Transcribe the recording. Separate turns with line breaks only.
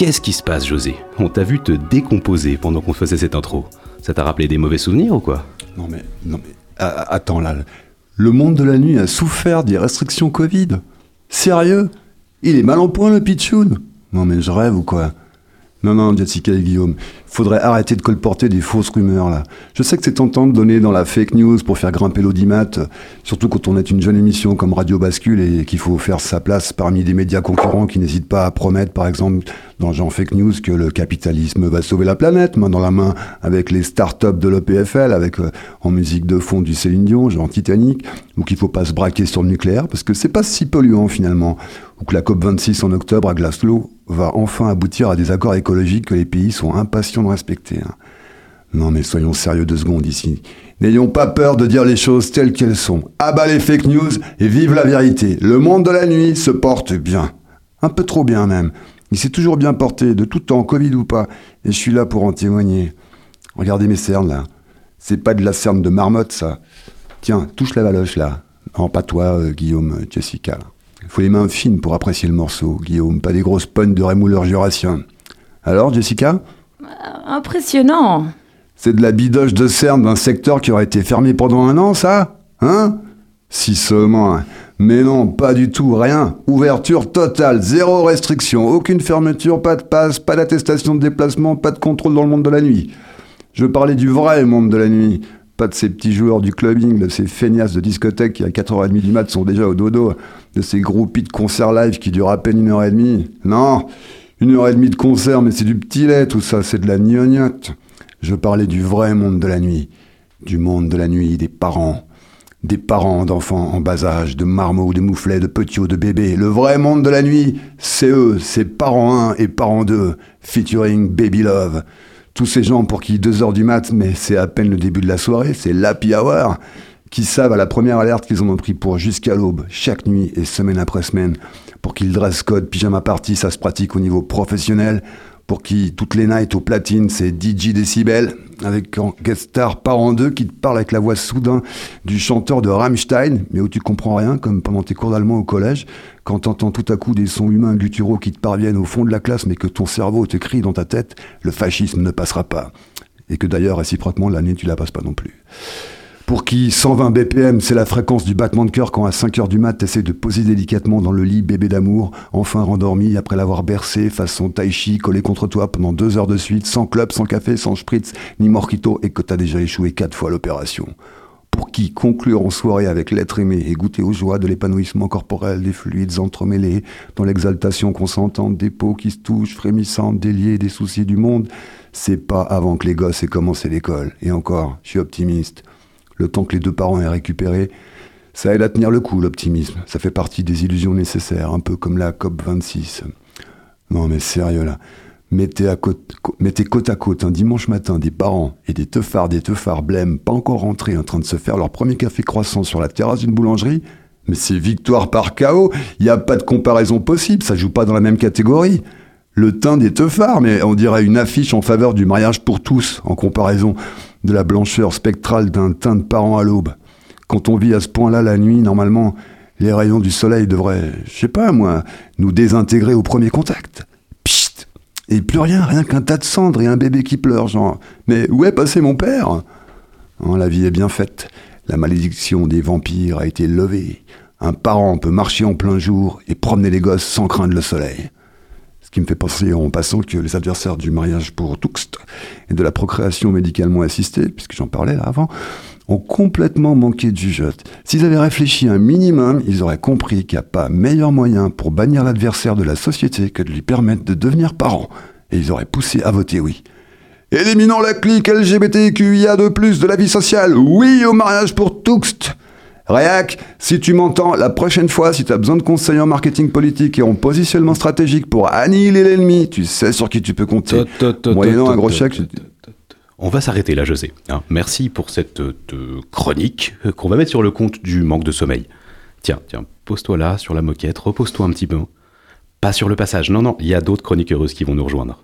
Qu'est-ce qui se passe, José? On t'a vu te décomposer pendant qu'on faisait cette intro. Ça t'a rappelé des mauvais souvenirs ou quoi?
Non mais, non mais, attends là. Le monde de la nuit a souffert des restrictions Covid. Sérieux? Il est mal en point le pitchoun Non mais je rêve ou quoi? Non, non, Jessica et Guillaume, il faudrait arrêter de colporter des fausses rumeurs, là. Je sais que c'est tentant de donner dans la fake news pour faire grimper l'audimat, surtout quand on est une jeune émission comme Radio Bascule et qu'il faut faire sa place parmi des médias concurrents qui n'hésitent pas à promettre, par exemple, dans genre fake news, que le capitalisme va sauver la planète, main dans la main avec les start-up de l'EPFL, avec euh, en musique de fond du Céline Dion, genre Titanic, ou qu'il faut pas se braquer sur le nucléaire, parce que c'est pas si polluant finalement, ou que la COP26 en octobre à Glasgow va enfin aboutir à des accords écologiques que les pays sont impatients de respecter. Hein. Non mais soyons sérieux deux secondes ici. N'ayons pas peur de dire les choses telles qu'elles sont. Abat les fake news et vive la vérité. Le monde de la nuit se porte bien. Un peu trop bien même. Il s'est toujours bien porté, de tout temps, Covid ou pas. Et je suis là pour en témoigner. Regardez mes cernes là. C'est pas de la cerne de marmotte ça. Tiens, touche la valoche là. Non, pas toi, euh, Guillaume, Jessica. Il faut les mains fines pour apprécier le morceau, Guillaume, pas des grosses punnes de rémouleur jurassien. Alors, Jessica?
Euh, Impressionnant.
C'est de la bidoche de cerne d'un secteur qui aurait été fermé pendant un an, ça? Hein? Si seulement. Hein. Mais non, pas du tout, rien. Ouverture totale, zéro restriction, aucune fermeture, pas de passe, pas d'attestation de déplacement, pas de contrôle dans le monde de la nuit. Je parlais du vrai monde de la nuit, pas de ces petits joueurs du clubbing, de ces feignasses de discothèque qui à 4h30 du mat sont déjà au dodo, de ces groupies de concerts live qui durent à peine une heure et demie. Non, une heure et demie de concert, mais c'est du petit lait tout ça, c'est de la gnognotte. Je parlais du vrai monde de la nuit, du monde de la nuit des parents, des parents d'enfants en bas âge, de marmots, de mouflets, de petits de bébés. Le vrai monde de la nuit, c'est eux, c'est parents 1 et parents 2, featuring Baby Love. Tous ces gens pour qui 2 heures du mat, mais c'est à peine le début de la soirée, c'est l'happy hour, qui savent à la première alerte qu'ils ont pris pour jusqu'à l'aube, chaque nuit et semaine après semaine, pour qu'ils dress code pyjama party, ça se pratique au niveau professionnel, pour qui toutes les nights au platine, c'est DJ Decibel, avec un guest star par en deux qui te parle avec la voix soudain du chanteur de Rammstein, mais où tu comprends rien, comme pendant tes cours d'allemand au collège, quand t'entends tout à coup des sons humains gutturaux qui te parviennent au fond de la classe, mais que ton cerveau te crie dans ta tête, le fascisme ne passera pas. Et que d'ailleurs, réciproquement, l'année, tu la passes pas non plus pour qui 120 BPM, c'est la fréquence du battement de cœur quand à 5 heures du mat, t'essaies de poser délicatement dans le lit bébé d'amour, enfin rendormi après l'avoir bercé façon tai chi collé contre toi pendant deux heures de suite, sans club, sans café, sans spritz, ni morquito, et que t'as déjà échoué quatre fois l'opération. Pour qui conclure en soirée avec l'être aimé et goûter aux joies de l'épanouissement corporel des fluides entremêlés, dans l'exaltation consentante des peaux qui se touchent, frémissantes, déliées des soucis du monde, c'est pas avant que les gosses aient commencé l'école. Et encore, je suis optimiste le temps que les deux parents aient récupéré. Ça aide à tenir le coup, l'optimisme. Ça fait partie des illusions nécessaires, un peu comme la COP26. Non mais sérieux là. Mettez, côte, à côte un dimanche matin des parents et des teuffards, des teuffards blêmes, pas encore rentrés, en train de se faire leur premier café croissant sur la terrasse d'une boulangerie. Mais c'est victoire par chaos. Il n'y a pas de comparaison possible, ça joue pas dans la même catégorie. Le teint des teuffards, mais on dirait une affiche en faveur du mariage pour tous, en comparaison de la blancheur spectrale d'un teint de parent à l'aube. Quand on vit à ce point-là la nuit, normalement, les rayons du soleil devraient, je sais pas moi, nous désintégrer au premier contact. Psst Et plus rien, rien qu'un tas de cendres et un bébé qui pleure, genre. Mais où est passé mon père? Oh, La vie est bien faite. La malédiction des vampires a été levée. Un parent peut marcher en plein jour et promener les gosses sans craindre le soleil. Qui me fait penser en passant que les adversaires du mariage pour Tuxt et de la procréation médicalement assistée, puisque j'en parlais là avant, ont complètement manqué de jugeote. S'ils avaient réfléchi un minimum, ils auraient compris qu'il n'y a pas meilleur moyen pour bannir l'adversaire de la société que de lui permettre de devenir parent. Et ils auraient poussé à voter oui. Éliminons la clique LGBTQIA de plus de la vie sociale. Oui au mariage pour Tuxt. Réac, si tu m'entends, la prochaine fois, si tu as besoin de conseils en marketing politique et en positionnement stratégique pour annihiler l'ennemi, tu sais sur qui tu peux compter. Moyennant un gros chèque.
On va s'arrêter là, José. Hein. Merci pour cette euh, chronique euh, qu'on va mettre sur le compte du manque de sommeil. Tiens, tiens, pose-toi là, sur la moquette, repose-toi un petit peu. Pas sur le passage, non, non, il y a d'autres chroniques heureuses qui vont nous rejoindre.